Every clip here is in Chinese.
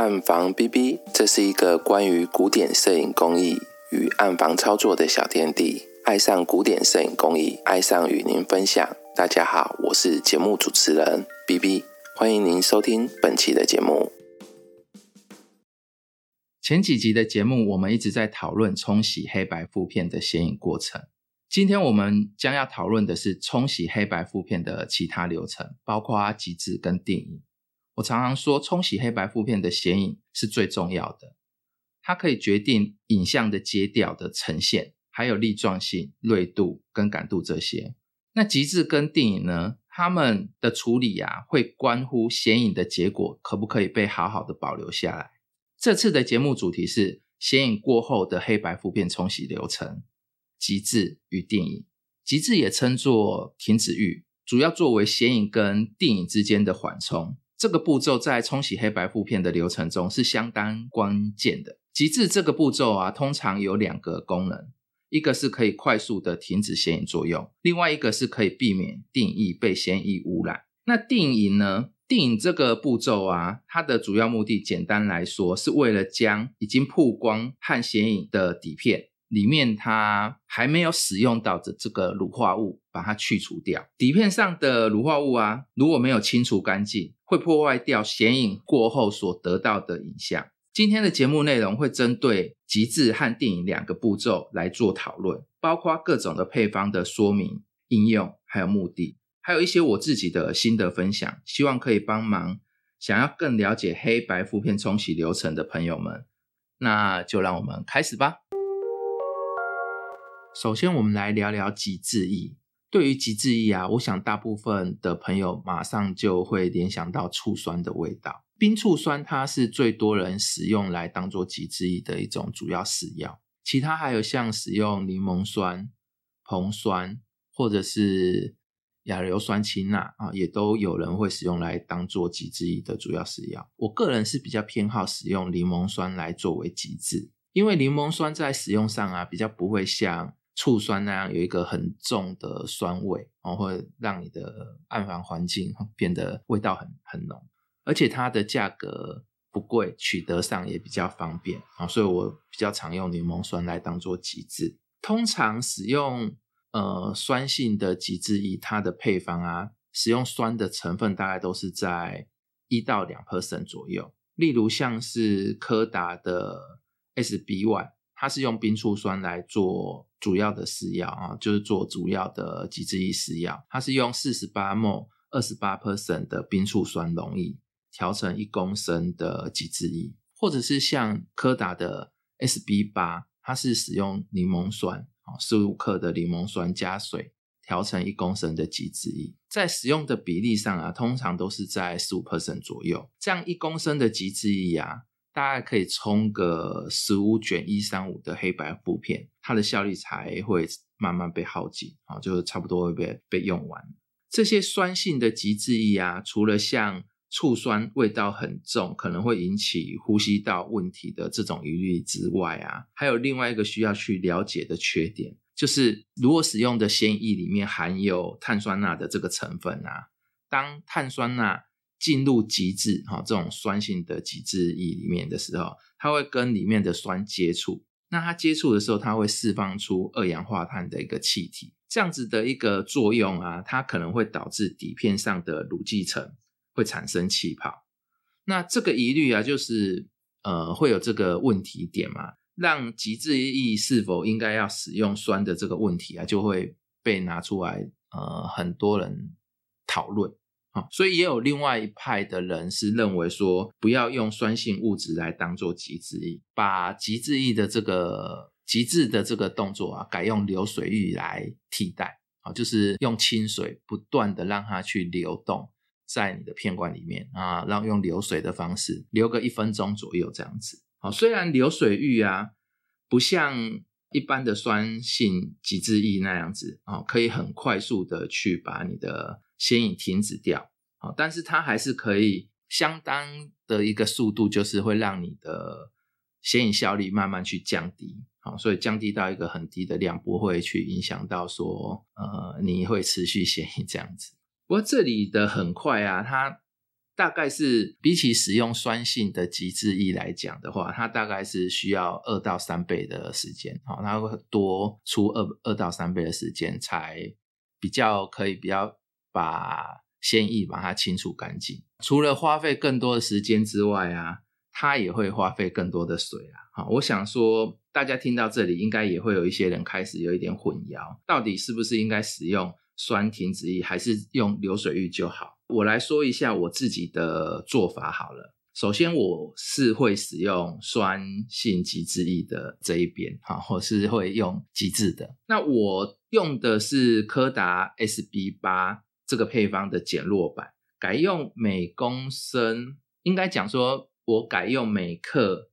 暗房 B B，这是一个关于古典摄影工艺与暗房操作的小天地。爱上古典摄影工艺，爱上与您分享。大家好，我是节目主持人 B B，欢迎您收听本期的节目。前几集的节目，我们一直在讨论冲洗黑白负片的显影过程。今天我们将要讨论的是冲洗黑白负片的其他流程，包括极致跟定影。我常常说，冲洗黑白负片的显影是最重要的，它可以决定影像的阶调的呈现，还有粒状性、锐度跟感度这些。那极致跟电影呢？他们的处理啊，会关乎显影的结果可不可以被好好的保留下来。这次的节目主题是显影过后的黑白负片冲洗流程。极致与电影，极致也称作停止域，主要作为显影跟电影之间的缓冲。这个步骤在冲洗黑白负片的流程中是相当关键的。极致这个步骤啊，通常有两个功能，一个是可以快速的停止显影作用，另外一个是可以避免定影被显影污染。那定影呢？定影这个步骤啊，它的主要目的，简单来说，是为了将已经曝光和显影的底片。里面它还没有使用到的这个乳化物，把它去除掉。底片上的乳化物啊，如果没有清除干净，会破坏掉显影过后所得到的影像。今天的节目内容会针对极致和电影两个步骤来做讨论，包括各种的配方的说明、应用，还有目的，还有一些我自己的心得分享，希望可以帮忙想要更了解黑白负片冲洗流程的朋友们。那就让我们开始吧。首先，我们来聊聊极致液。对于极致液啊，我想大部分的朋友马上就会联想到醋酸的味道。冰醋酸它是最多人使用来当做极致液的一种主要使药。其他还有像使用柠檬酸、硼酸或者是亚硫酸氢钠啊，也都有人会使用来当做极致液的主要使药。我个人是比较偏好使用柠檬酸来作为极致，因为柠檬酸在使用上啊，比较不会像醋酸那样有一个很重的酸味，然后会让你的暗房环境 变得味道很很浓，而且它的价格不贵，取得上也比较方便啊，所以我比较常用柠檬酸来当做极致。通常使用呃酸性的极致液，它的配方啊，使用酸的成分大概都是在一到两 percent 左右，例如像是柯达的 SBY。它是用冰醋酸来做主要的试药啊，就是做主要的极致液试药。它是用四十八 mol 二十八 percent 的冰醋酸溶液调成一公升的极致液，或者是像柯达的 SB 八，它是使用柠檬酸啊，十五克的柠檬酸加水调成一公升的极致液，在使用的比例上啊，通常都是在十五 percent 左右。这样一公升的极致液啊。大概可以冲个十五卷一三五的黑白布片，它的效率才会慢慢被耗尽啊，就差不多会被被用完。这些酸性的极致液啊，除了像醋酸味道很重，可能会引起呼吸道问题的这种疑虑之外啊，还有另外一个需要去了解的缺点，就是如果使用的鲜液里面含有碳酸钠的这个成分啊，当碳酸钠进入极致哈这种酸性的极致液里面的时候，它会跟里面的酸接触。那它接触的时候，它会释放出二氧化碳的一个气体。这样子的一个作用啊，它可能会导致底片上的乳基层会产生气泡。那这个疑虑啊，就是呃会有这个问题点嘛，让极致液是否应该要使用酸的这个问题啊，就会被拿出来呃很多人讨论。啊，所以也有另外一派的人是认为说，不要用酸性物质来当做极致意，把极致意的这个极致的这个动作啊，改用流水浴来替代啊，就是用清水不断的让它去流动在你的片管里面啊，让用流水的方式流个一分钟左右这样子。好，虽然流水浴啊，不像一般的酸性极致意那样子啊，可以很快速的去把你的显影停止掉，好，但是它还是可以相当的一个速度，就是会让你的显影效率慢慢去降低，好，所以降低到一个很低的量，不会去影响到说，呃，你会持续显影这样子。不过这里的很快啊，它大概是比起使用酸性的极致液来讲的话，它大概是需要二到三倍的时间，好，它会多出二二到三倍的时间才比较可以比较把鲜液把它清除干净。除了花费更多的时间之外啊，它也会花费更多的水啊。好，我想说大家听到这里，应该也会有一些人开始有一点混淆，到底是不是应该使用酸停止液，还是用流水浴就好？我来说一下我自己的做法好了。首先，我是会使用酸性极致液的这一边，哈，或是会用极致的。那我用的是柯达 SB 八这个配方的减弱版，改用每公升，应该讲说，我改用每克。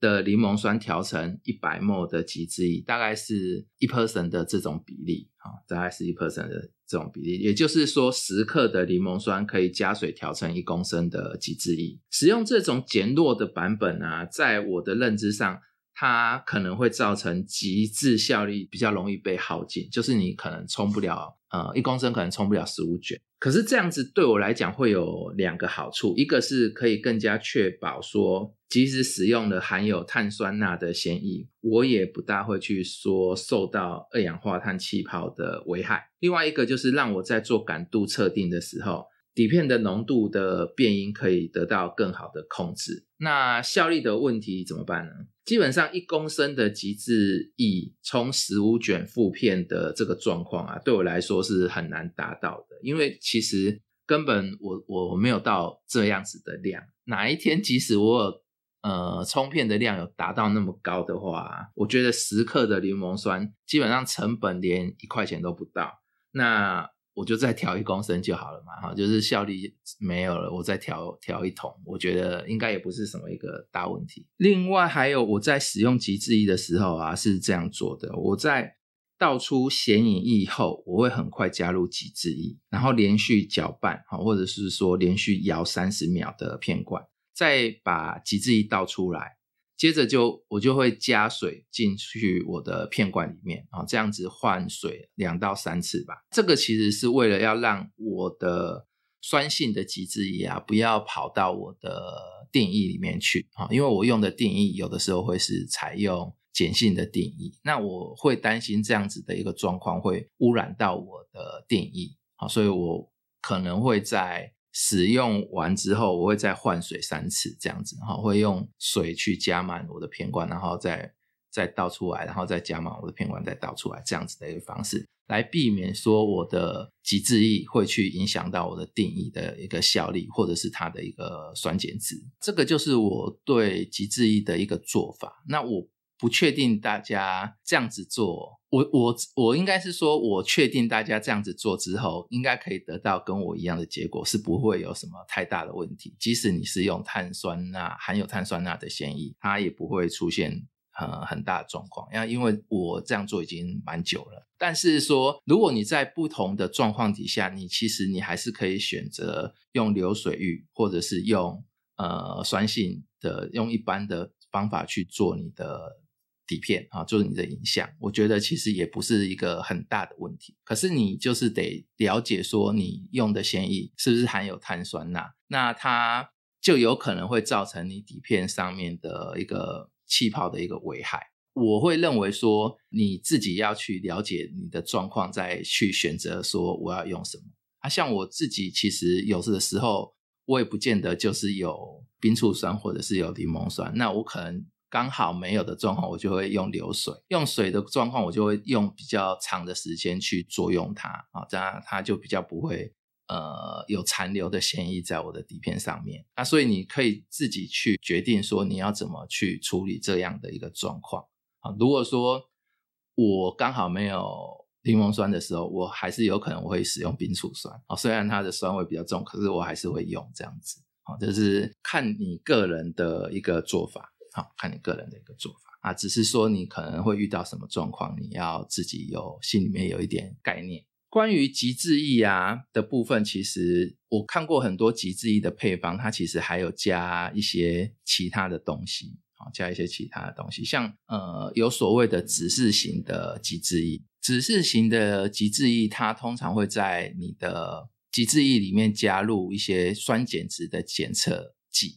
的柠檬酸调成一百 m 的极致液，大概是一 percent 的这种比例，啊，大概是一 percent 的这种比例，也就是说十克的柠檬酸可以加水调成一公升的极致液。使用这种减弱的版本啊，在我的认知上，它可能会造成极致效力比较容易被耗尽，就是你可能冲不了，呃，一公升可能冲不了十五卷。可是这样子对我来讲会有两个好处，一个是可以更加确保说，即使使用了含有碳酸钠的嫌疑，我也不大会去说受到二氧化碳气泡的危害。另外一个就是让我在做感度测定的时候。底片的浓度的变音可以得到更好的控制。那效力的问题怎么办呢？基本上一公升的极致以冲十五卷负片的这个状况啊，对我来说是很难达到的，因为其实根本我我没有到这样子的量。哪一天即使我呃冲片的量有达到那么高的话，我觉得十克的柠檬酸基本上成本连一块钱都不到。那我就再调一公升就好了嘛，哈，就是效率没有了，我再调调一桶，我觉得应该也不是什么一个大问题。另外还有我在使用极致液的时候啊，是这样做的：我在倒出显影液后，我会很快加入极致液，然后连续搅拌，哈，或者是说连续摇三十秒的片罐，再把极致液倒出来。接着就我就会加水进去我的片管里面啊，这样子换水两到三次吧。这个其实是为了要让我的酸性的极致液啊，不要跑到我的定义里面去啊，因为我用的定义有的时候会是采用碱性的定义，那我会担心这样子的一个状况会污染到我的定义啊，所以我可能会在。使用完之后，我会再换水三次，这样子哈，会用水去加满我的片罐，然后再再倒出来，然后再加满我的片罐，再倒出来，这样子的一个方式，来避免说我的极致液会去影响到我的定义的一个效力，或者是它的一个酸碱值。这个就是我对极致液的一个做法。那我。不确定大家这样子做，我我我应该是说，我确定大家这样子做之后，应该可以得到跟我一样的结果，是不会有什么太大的问题。即使你是用碳酸钠含有碳酸钠的嫌疑，它也不会出现呃很大的状况。因为因为我这样做已经蛮久了，但是说如果你在不同的状况底下，你其实你还是可以选择用流水浴，或者是用呃酸性的用一般的方法去做你的。底片啊，就是你的影像，我觉得其实也不是一个很大的问题。可是你就是得了解说，你用的纤液是不是含有碳酸钠，那它就有可能会造成你底片上面的一个气泡的一个危害。我会认为说，你自己要去了解你的状况，再去选择说我要用什么。啊，像我自己其实有的时候，我也不见得就是有冰醋酸或者是有柠檬酸，那我可能。刚好没有的状况，我就会用流水；用水的状况，我就会用比较长的时间去作用它啊，这样它就比较不会呃有残留的嫌疑在我的底片上面。那所以你可以自己去决定说你要怎么去处理这样的一个状况啊。如果说我刚好没有柠檬酸的时候，我还是有可能我会使用冰醋酸啊，虽然它的酸味比较重，可是我还是会用这样子啊，就是看你个人的一个做法。好，看你个人的一个做法。啊，只是说你可能会遇到什么状况，你要自己有心里面有一点概念。关于极致液啊的部分，其实我看过很多极致液的配方，它其实还有加一些其他的东西，啊，加一些其他的东西，像呃有所谓的指示型的极致液，指示型的极致液，它通常会在你的极致液里面加入一些酸碱值的检测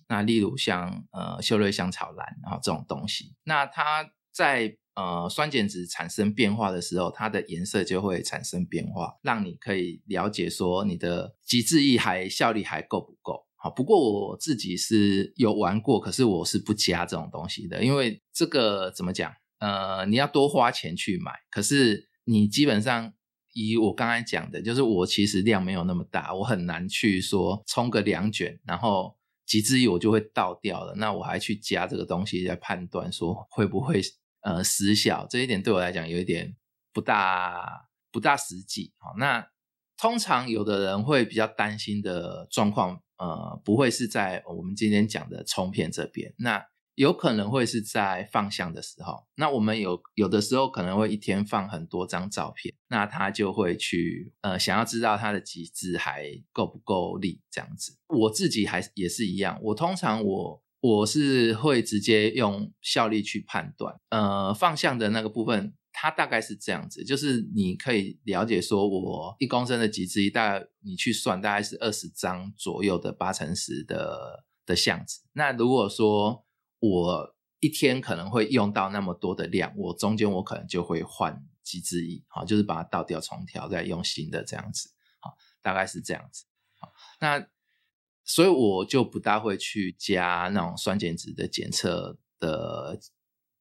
那例如像呃秀瑞香草蓝然后这种东西，那它在呃酸碱值产生变化的时候，它的颜色就会产生变化，让你可以了解说你的极致意还效力还够不够。好，不过我自己是有玩过，可是我是不加这种东西的，因为这个怎么讲？呃，你要多花钱去买，可是你基本上以我刚才讲的，就是我其实量没有那么大，我很难去说冲个两卷，然后极致一我就会倒掉了，那我还去加这个东西来判断说会不会呃失效，这一点对我来讲有一点不大不大实际。啊，那通常有的人会比较担心的状况。呃，不会是在我们今天讲的冲片这边，那有可能会是在放相的时候。那我们有有的时候可能会一天放很多张照片，那他就会去呃想要知道他的极致还够不够力这样子。我自己还也是一样，我通常我我是会直接用效力去判断，呃，放相的那个部分。它大概是这样子，就是你可以了解说，我一公升的极致大概你去算，大概是二十张左右的八乘十的的相纸。那如果说我一天可能会用到那么多的量，我中间我可能就会换极致液，好，就是把它倒掉重调，再用新的这样子，好，大概是这样子。那所以我就不大会去加那种酸碱值的检测的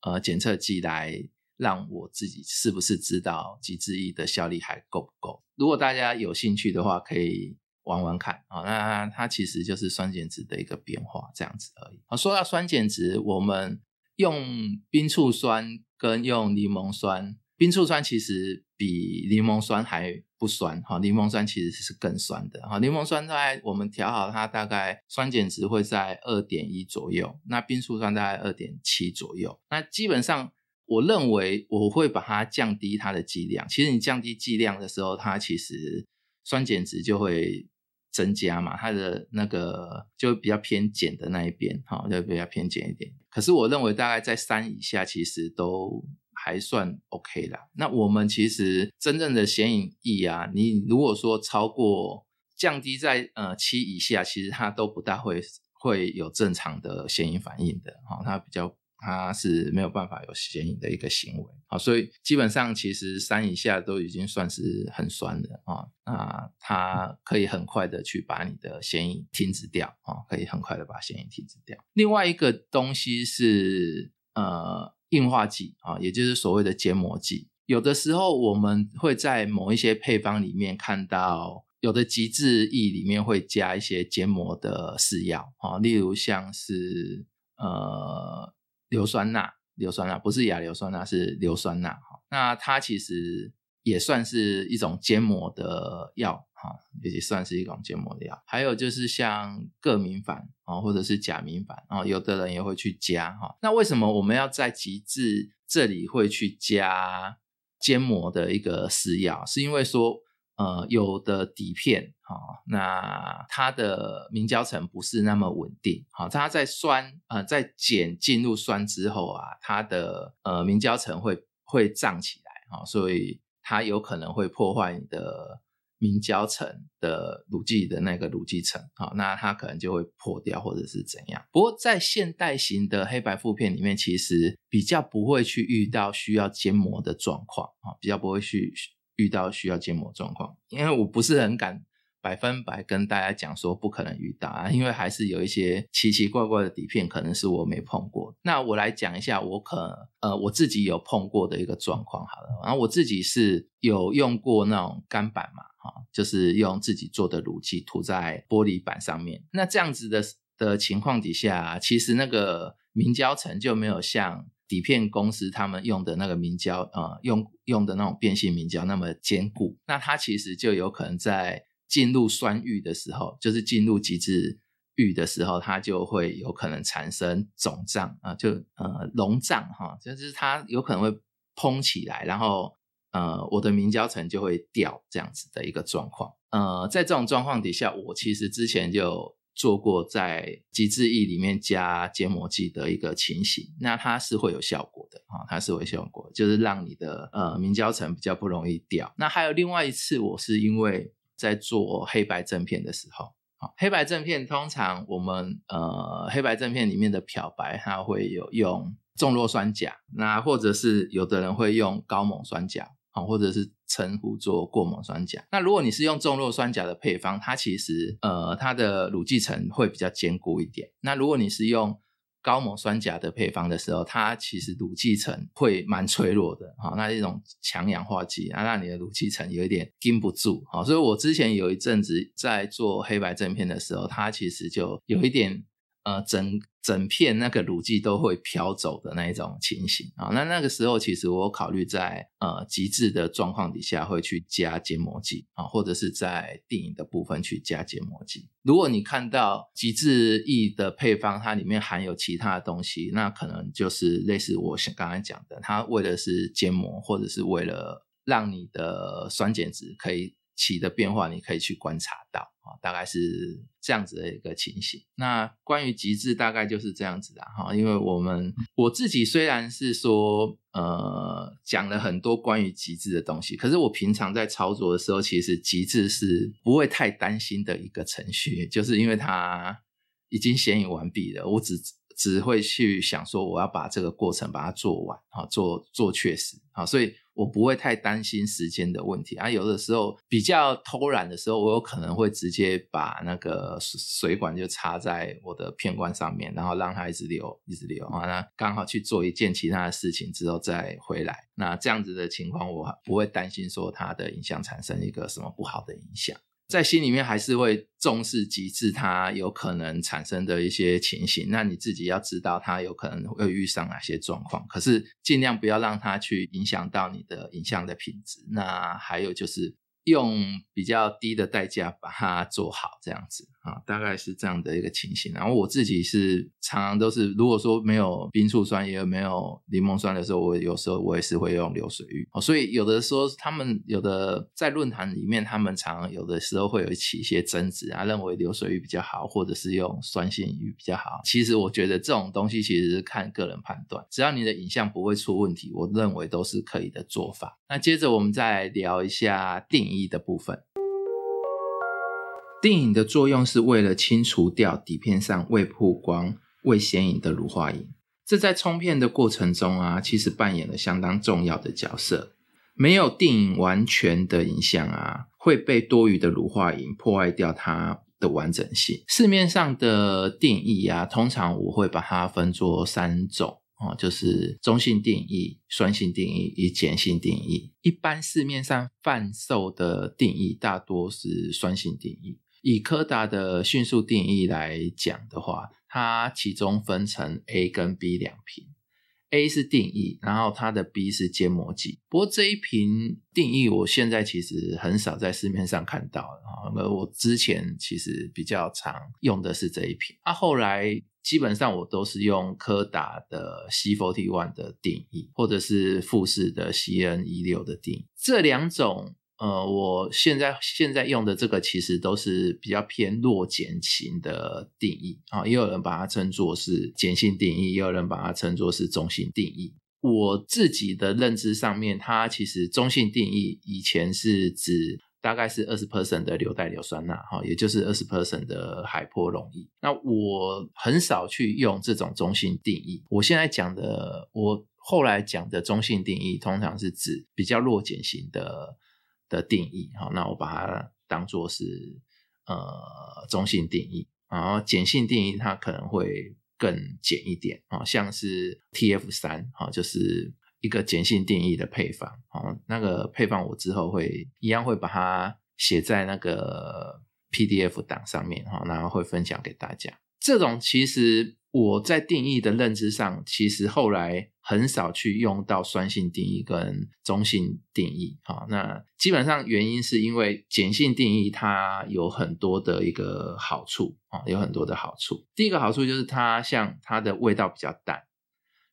呃检测剂来。让我自己是不是知道极致液的效力还够不够？如果大家有兴趣的话，可以玩玩看啊。那它其实就是酸碱值的一个变化，这样子而已。啊，说到酸碱值，我们用冰醋酸跟用柠檬酸，冰醋酸其实比柠檬酸还不酸哈。柠檬酸其实是更酸的哈。柠檬酸在我们调好它，大概酸碱值会在二点一左右，那冰醋酸大概二点七左右。那基本上。我认为我会把它降低它的剂量。其实你降低剂量的时候，它其实酸碱值就会增加嘛，它的那个就比较偏碱的那一边，哈，就比较偏碱一点。可是我认为大概在三以下，其实都还算 OK 啦。那我们其实真正的显影液啊，你如果说超过降低在呃七以下，其实它都不大会会有正常的显影反应的，哈，它比较。它是没有办法有显影的一个行为，啊，所以基本上其实三以下都已经算是很酸的啊，那它可以很快的去把你的显影停止掉啊，可以很快的把显影停止掉。另外一个东西是呃硬化剂啊，也就是所谓的结膜剂，有的时候我们会在某一些配方里面看到，有的极致液里面会加一些结膜的试药啊，例如像是呃。硫酸钠，硫酸钠不是亚硫酸钠，是硫酸钠哈。那它其实也算是一种坚膜的药哈，也算是一种坚膜的药。还有就是像铬明矾啊，或者是甲明矾啊，有的人也会去加哈。那为什么我们要在极致这里会去加坚膜的一个试药？是因为说。呃，有的底片，哈，那它的明胶层不是那么稳定，好，它在酸，呃，在碱进入酸之后啊，它的呃明胶层会会胀起来，哈，所以它有可能会破坏你的明胶层的乳剂的那个乳剂层，好，那它可能就会破掉或者是怎样。不过在现代型的黑白负片里面，其实比较不会去遇到需要坚膜的状况，啊，比较不会去。遇到需要建模状况，因为我不是很敢百分百跟大家讲说不可能遇到啊，因为还是有一些奇奇怪怪的底片，可能是我没碰过。那我来讲一下我可呃我自己有碰过的一个状况好了。然后我自己是有用过那种干板嘛，哈，就是用自己做的乳剂涂在玻璃板上面。那这样子的的情况底下，其实那个明胶层就没有像。底片公司他们用的那个明胶，呃，用用的那种变性明胶那么坚固，那它其实就有可能在进入酸域的时候，就是进入极致域的时候，它就会有可能产生肿胀啊，就呃隆胀哈，就是它有可能会膨起来，然后呃我的明胶层就会掉这样子的一个状况。呃，在这种状况底下，我其实之前就。做过在极致液里面加结膜剂的一个情形，那它是会有效果的啊，它是会效果，就是让你的呃明胶层比较不容易掉。那还有另外一次，我是因为在做黑白正片的时候。好，黑白正片通常我们呃黑白正片里面的漂白，它会有用重弱酸钾，那或者是有的人会用高锰酸钾，好，或者是称呼做过锰酸钾。那如果你是用重弱酸钾的配方，它其实呃它的乳基层会比较坚固一点。那如果你是用高锰酸钾的配方的时候，它其实乳基层会蛮脆弱的，哈，那一种强氧化剂，啊，让你的乳基层有一点禁不住，好，所以我之前有一阵子在做黑白正片的时候，它其实就有一点。呃，整整片那个乳剂都会飘走的那一种情形啊，那那个时候其实我考虑在呃极致的状况底下会去加结膜剂啊，或者是在电影的部分去加结膜剂。如果你看到极致液的配方，它里面含有其他的东西，那可能就是类似我刚才讲的，它为的是结膜，或者是为了让你的酸碱值可以。起的变化，你可以去观察到啊，大概是这样子的一个情形。那关于极致，大概就是这样子的哈。因为我们我自己虽然是说呃讲了很多关于极致的东西，可是我平常在操作的时候，其实极致是不会太担心的一个程序，就是因为它已经显影完毕了，我只只会去想说我要把这个过程把它做完啊，做做确实啊，所以。我不会太担心时间的问题啊，有的时候比较偷懒的时候，我有可能会直接把那个水管就插在我的片管上面，然后让它一直流，一直流啊，那刚好去做一件其他的事情之后再回来，那这样子的情况我不会担心说它的影响产生一个什么不好的影响。在心里面还是会重视极致，它有可能产生的一些情形。那你自己要知道，它有可能会遇上哪些状况。可是尽量不要让它去影响到你的影像的品质。那还有就是。用比较低的代价把它做好，这样子啊，大概是这样的一个情形。然后我自己是常常都是，如果说没有冰醋酸，也没有柠檬酸的时候，我有时候我也是会用流水浴。哦，所以有的时候他们有的在论坛里面，他们常有的时候会有起一些争执啊，认为流水浴比较好，或者是用酸性浴比较好。其实我觉得这种东西其实是看个人判断，只要你的影像不会出问题，我认为都是可以的做法。那接着我们再聊一下定义的部分。电影的作用是为了清除掉底片上未曝光、未显影的乳化银，这在冲片的过程中啊，其实扮演了相当重要的角色。没有电影完全的影像啊，会被多余的乳化银破坏掉它的完整性。市面上的定义啊，通常我会把它分作三种。哦，就是中性定义、酸性定义与碱性定义。一般市面上贩售的定义大多是酸性定义。以柯达的迅速定义来讲的话，它其中分成 A 跟 B 两瓶。A 是定义，然后它的 B 是揭膜剂。不过这一瓶定义，我现在其实很少在市面上看到啊。而我之前其实比较常用的是这一瓶。啊，后来基本上我都是用柯达的 C forty one 的定义，或者是富士的 CN 一六的定义。这两种。呃，我现在现在用的这个其实都是比较偏弱碱型的定义啊，也有人把它称作是碱性定义，也有人把它称作是中性定义。我自己的认知上面，它其实中性定义以前是指大概是二十 percent 的硫代硫酸钠哈，也就是二十 percent 的海波溶液。那我很少去用这种中性定义。我现在讲的，我后来讲的中性定义，通常是指比较弱碱型的。的定义，好，那我把它当做是呃中性定义，然后碱性定义它可能会更碱一点啊，像是 TF 三，哈，就是一个碱性定义的配方，好，那个配方我之后会一样会把它写在那个 PDF 档上面，哈，然后会分享给大家。这种其实我在定义的认知上，其实后来很少去用到酸性定义跟中性定义啊。那基本上原因是因为碱性定义它有很多的一个好处啊，有很多的好处。第一个好处就是它像它的味道比较淡，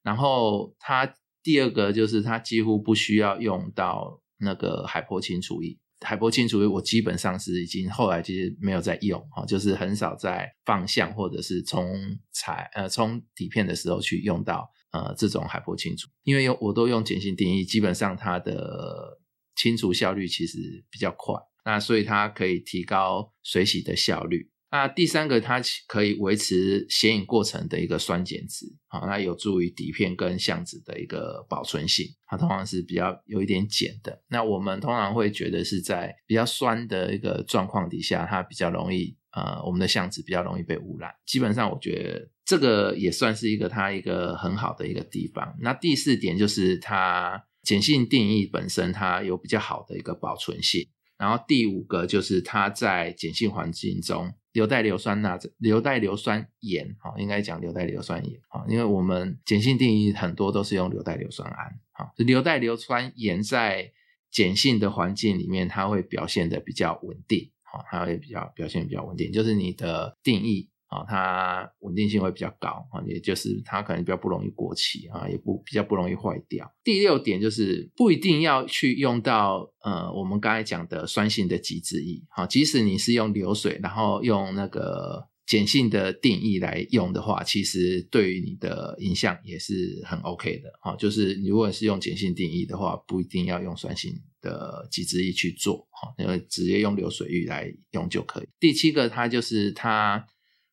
然后它第二个就是它几乎不需要用到那个海波清除液。海波清除液我基本上是已经后来其实没有在用哈，就是很少在放相或者是冲彩呃冲底片的时候去用到呃这种海波清除，因为用我都用碱性定义，基本上它的清除效率其实比较快。那所以它可以提高水洗的效率。那第三个，它可以维持显影过程的一个酸碱值，好，那有助于底片跟相纸的一个保存性。它通常是比较有一点碱的。那我们通常会觉得是在比较酸的一个状况底下，它比较容易呃，我们的相纸比较容易被污染。基本上，我觉得这个也算是一个它一个很好的一个地方。那第四点就是它碱性定义本身，它有比较好的一个保存性。然后第五个就是它在碱性环境中。硫代硫酸钠、硫代硫酸盐，哈，应该讲硫代硫酸盐，哈，因为我们碱性定义很多都是用硫代硫酸铵，哈，硫代硫酸盐在碱性的环境里面，它会表现的比较稳定，哈，它会比较表现比较稳定，就是你的定义。啊，它稳定性会比较高啊，也就是它可能比较不容易过期啊，也不比较不容易坏掉。第六点就是不一定要去用到呃，我们刚才讲的酸性的极致液，好，即使你是用流水，然后用那个碱性的定义来用的话，其实对于你的影像也是很 OK 的啊。就是如果是用碱性定义的话，不一定要用酸性的极致液去做哈，因为直接用流水浴来用就可以。第七个，它就是它。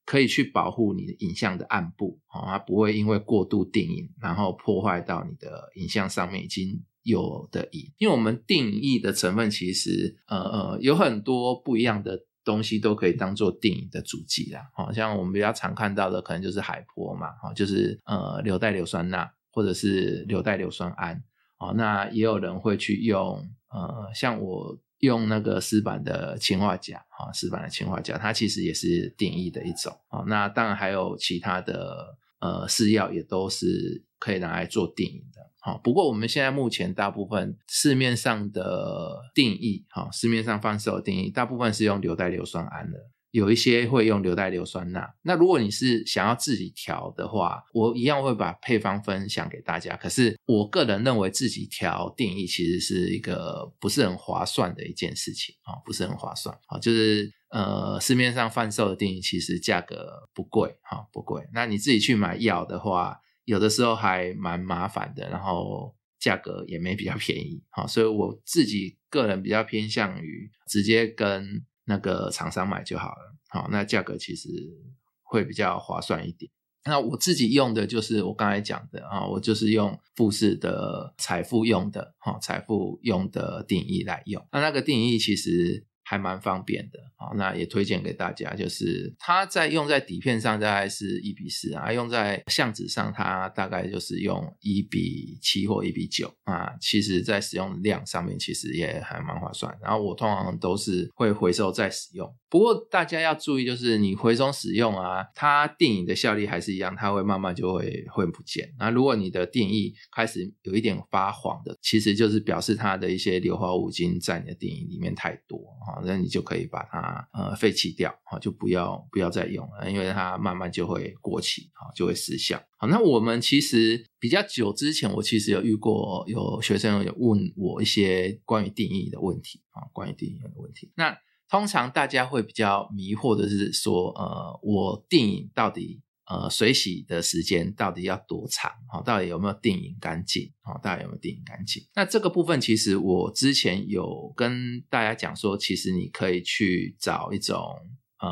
可以去保护你的影像的暗部，哦，它不会因为过度定影，然后破坏到你的影像上面已经有的影。因为我们定义的成分其实，呃呃，有很多不一样的东西都可以当做定影的主剂啦。好像我们比较常看到的，可能就是海波嘛，哈，就是呃硫代硫酸钠或者是硫代硫酸铵，哦，那也有人会去用，呃，像我。用那个石板的氰化钾啊，石板的氰化钾，它其实也是定义的一种啊。那当然还有其他的呃试药，也都是可以拿来做定义的。好，不过我们现在目前大部分市面上的定义，哈，市面上贩售的定义，大部分是用硫代硫酸铵的。有一些会用硫代硫酸钠，那如果你是想要自己调的话，我一样会把配方分享给大家。可是我个人认为自己调定义其实是一个不是很划算的一件事情啊，不是很划算啊。就是呃，市面上贩售的定义其实价格不贵哈，不贵。那你自己去买药的话，有的时候还蛮麻烦的，然后价格也没比较便宜哈。所以我自己个人比较偏向于直接跟。那个厂商买就好了，好，那价格其实会比较划算一点。那我自己用的就是我刚才讲的啊，我就是用富士的财富用的，哈，财富用的定义来用。那那个定义其实。还蛮方便的啊，那也推荐给大家。就是它在用在底片上大概是一比四啊，用在相纸上它大概就是用一比七或一比九啊。其实，在使用量上面其实也还蛮划算。然后我通常都是会回收再使用。不过大家要注意，就是你回收使用啊，它定影的效力还是一样，它会慢慢就会会不见。那如果你的定义开始有一点发黄的，其实就是表示它的一些硫化物已经在你的定影里面太多哈。那你就可以把它呃废弃掉，好就不要不要再用了，因为它慢慢就会过期，好就会失效。好，那我们其实比较久之前，我其实有遇过有学生有问我一些关于定义的问题啊，关于定义的问题。那通常大家会比较迷惑的是说，呃，我定义到底。呃，水洗的时间到底要多长？哈，到底有没有定影干净？哈，到底有没有定影干净？那这个部分其实我之前有跟大家讲说，其实你可以去找一种呃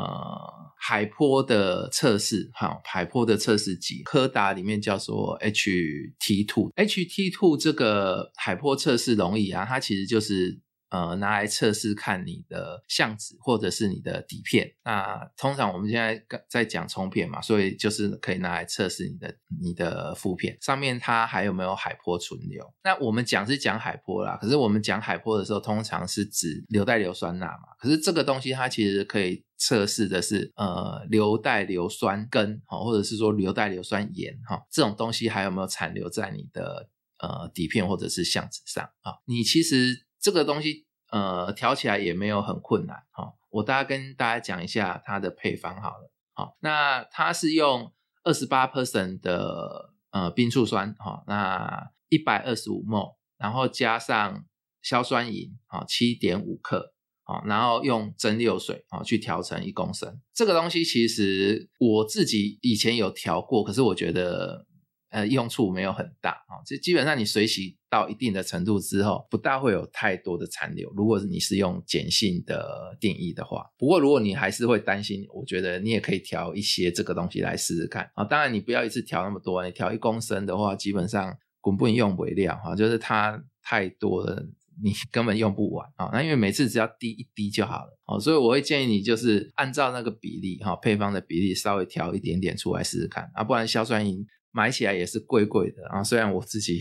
海波的测试，哈，海波的测试机，柯达里面叫做 HT Two，HT Two 这个海波测试容易啊，它其实就是。呃，拿来测试看你的相纸或者是你的底片。那通常我们现在在讲冲片嘛，所以就是可以拿来测试你的你的负片上面它还有没有海波存留。那我们讲是讲海波啦，可是我们讲海波的时候，通常是指硫代硫酸钠嘛。可是这个东西它其实可以测试的是呃硫代硫酸根哈，或者是说硫代硫酸盐哈，这种东西还有没有残留在你的呃底片或者是相纸上啊？你其实。这个东西呃调起来也没有很困难哈，我大概跟大家讲一下它的配方好了，好，那它是用二十八 percent 的呃冰醋酸哈，那一百二十五 mol，然后加上硝酸银啊七点五克啊，然后用蒸馏水啊去调成一公升。这个东西其实我自己以前有调过，可是我觉得。呃用处没有很大啊。这基本上你水洗到一定的程度之后，不大会有太多的残留。如果是你是用碱性的定义的话，不过如果你还是会担心，我觉得你也可以调一些这个东西来试试看啊。当然你不要一次调那么多，你调一公升的话，基本上滚不用不了哈，就是它太多了。你根本用不完啊！那因为每次只要滴一滴就好了哦，所以我会建议你就是按照那个比例哈，配方的比例稍微调一点点出来试试看啊，不然硝酸银买起来也是贵贵的啊。虽然我自己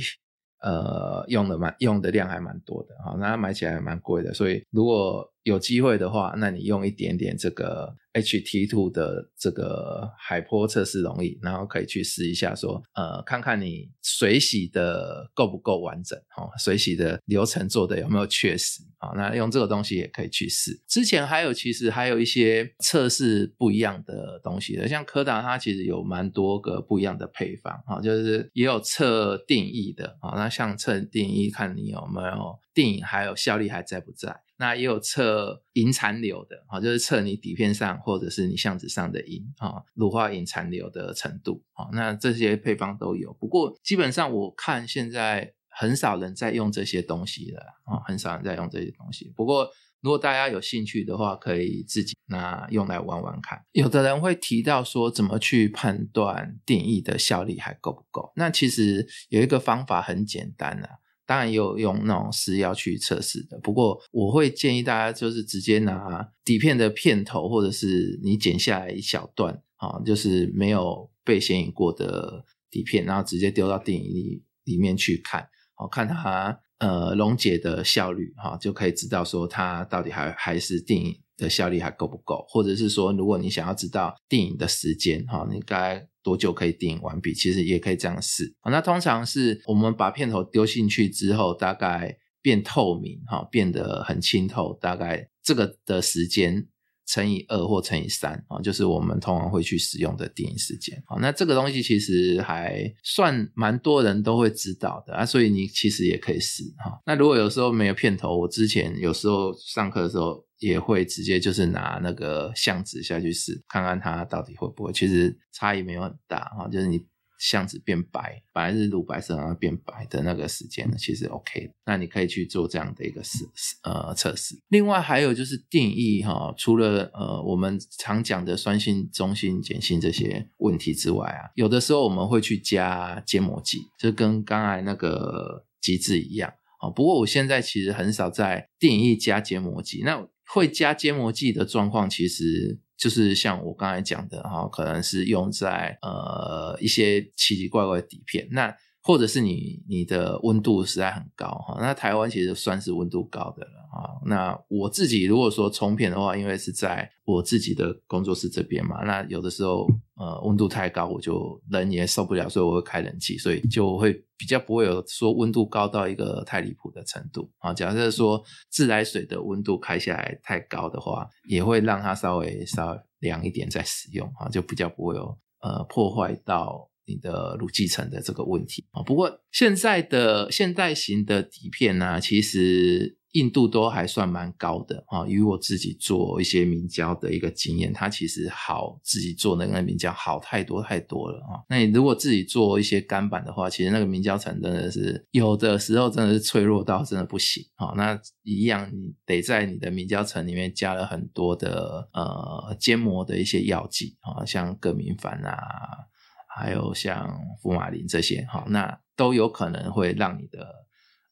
呃用的蛮用的量还蛮多的啊，那它买起来蛮贵的，所以如果有机会的话，那你用一点点这个。HT two 的这个海波测试容易，然后可以去试一下，说呃，看看你水洗的够不够完整，哈，水洗的流程做的有没有确实，啊，那用这个东西也可以去试。之前还有其实还有一些测试不一样的东西的，像柯达它其实有蛮多个不一样的配方，啊，就是也有测定义的，啊，那像测定义看你有没有定还有效力还在不在。那也有测银残留的，啊，就是测你底片上或者是你相纸上的银啊，乳化银残留的程度，啊，那这些配方都有。不过基本上我看现在很少人在用这些东西了，啊，很少人在用这些东西。不过如果大家有兴趣的话，可以自己拿用来玩玩看。有的人会提到说，怎么去判断定义的效力还够不够？那其实有一个方法很简单啊。当然也有用那种试药去测试的，不过我会建议大家就是直接拿底片的片头，或者是你剪下来一小段啊，就是没有被显影过的底片，然后直接丢到电影里里面去看，好看它呃溶解的效率哈，就可以知道说它到底还还是电影的效率还够不够，或者是说如果你想要知道电影的时间哈，你该。多久可以电影完毕？其实也可以这样试。那通常是我们把片头丢进去之后，大概变透明，哈，变得很清透，大概这个的时间乘以二或乘以三啊，就是我们通常会去使用的电影时间。好，那这个东西其实还算蛮多人都会知道的啊，所以你其实也可以试哈。那如果有时候没有片头，我之前有时候上课的时候。也会直接就是拿那个相纸下去试，看看它到底会不会。其实差异没有很大哈，就是你相纸变白，本来是乳白色然后变白的那个时间呢，其实 OK。那你可以去做这样的一个试呃测试。另外还有就是定义哈，除了呃我们常讲的酸性、中性、碱性这些问题之外啊，有的时候我们会去加结膜剂，就跟刚才那个机制一样啊。不过我现在其实很少在定义加结膜剂，那。会加结膜剂的状况，其实就是像我刚才讲的哈，可能是用在呃一些奇奇怪怪的底片，那或者是你你的温度实在很高哈，那台湾其实算是温度高的了啊。那我自己如果说冲片的话，因为是在我自己的工作室这边嘛，那有的时候。呃，温度太高，我就人也受不了，所以我会开冷气，所以就会比较不会有说温度高到一个太离谱的程度啊。假设说自来水的温度开下来太高的话，也会让它稍微稍微凉一点再使用啊，就比较不会有呃破坏到你的乳基层的这个问题啊。不过现在的现代型的底片呢，其实。硬度都还算蛮高的啊，与我自己做一些明胶的一个经验，它其实好自己做那个明胶好太多太多了啊。那你如果自己做一些干板的话，其实那个明胶层真的是有的时候真的是脆弱到真的不行啊。那一样你得在你的明胶层里面加了很多的呃坚膜的一些药剂啊，像铬明矾啊，还有像福马林这些哈，那都有可能会让你的。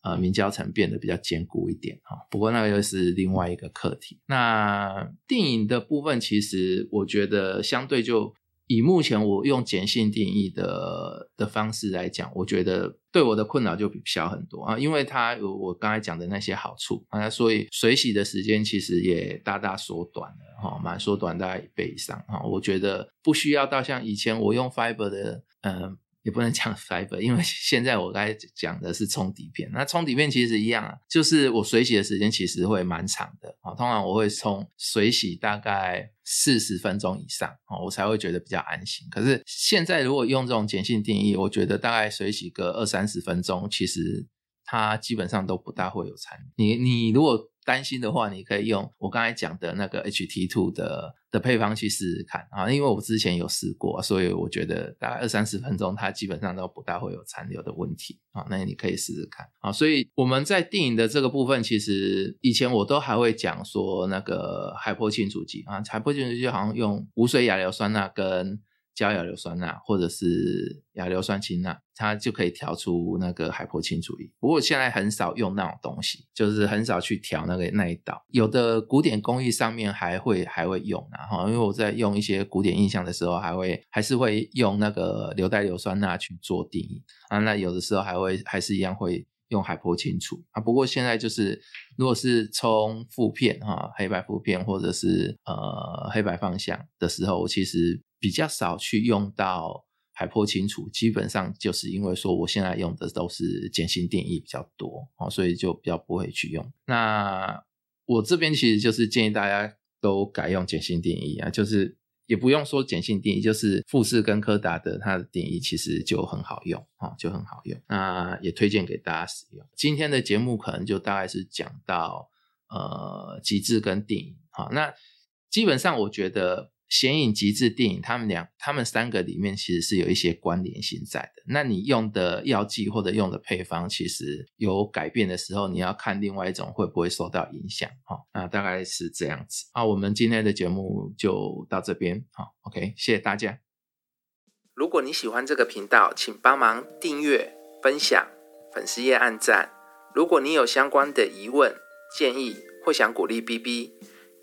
呃，明胶层变得比较坚固一点哈，不过那个又是另外一个课题。那电影的部分，其实我觉得相对就以目前我用碱性定义的的方式来讲，我觉得对我的困扰就小很多啊，因为它有我刚才讲的那些好处啊，所以水洗的时间其实也大大缩短了哈，蛮缩短大概一倍以上哈。我觉得不需要到像以前我用 Fiber 的嗯。也不能讲 fiber，因为现在我刚才讲的是冲底片。那冲底片其实一样啊，就是我水洗的时间其实会蛮长的啊。通常我会冲水洗大概四十分钟以上啊，我才会觉得比较安心。可是现在如果用这种碱性定义，我觉得大概水洗个二三十分钟，其实它基本上都不大会有残留。你你如果担心的话，你可以用我刚才讲的那个 HT Two 的的配方去试试看啊，因为我之前有试过，所以我觉得大概二三十分钟，它基本上都不大会有残留的问题啊。那你可以试试看啊。所以我们在电影的这个部分，其实以前我都还会讲说那个海波清除剂啊，海波清除剂好像用无水亚硫酸钠跟焦亚硫酸钠或者是亚硫酸氢钠，它就可以调出那个海波清除液。不过现在很少用那种东西，就是很少去调那个那一道。有的古典工艺上面还会还会用啊，哈，因为我在用一些古典印象的时候，还会还是会用那个硫代硫酸钠去做定义啊。那有的时候还会还是一样会用海波清除啊。不过现在就是如果是冲负片哈，黑白负片或者是呃黑白方向的时候，其实。比较少去用到海波清除，基本上就是因为说我现在用的都是碱性定义比较多哦，所以就比较不会去用。那我这边其实就是建议大家都改用碱性定义啊，就是也不用说碱性定义，就是富士跟柯达的它的定义其实就很好用啊，就很好用。那也推荐给大家使用。今天的节目可能就大概是讲到呃极致跟定义，好，那基本上我觉得。显影极致电影，他们两、他们三个里面其实是有一些关联性在的。那你用的药剂或者用的配方，其实有改变的时候，你要看另外一种会不会受到影响。哈，那大概是这样子。啊，我们今天的节目就到这边。好，OK，谢谢大家。如果你喜欢这个频道，请帮忙订阅、分享、粉丝页按赞。如果你有相关的疑问、建议或想鼓励 BB，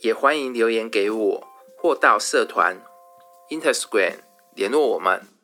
也欢迎留言给我。或到社团 Instagram 联络我们。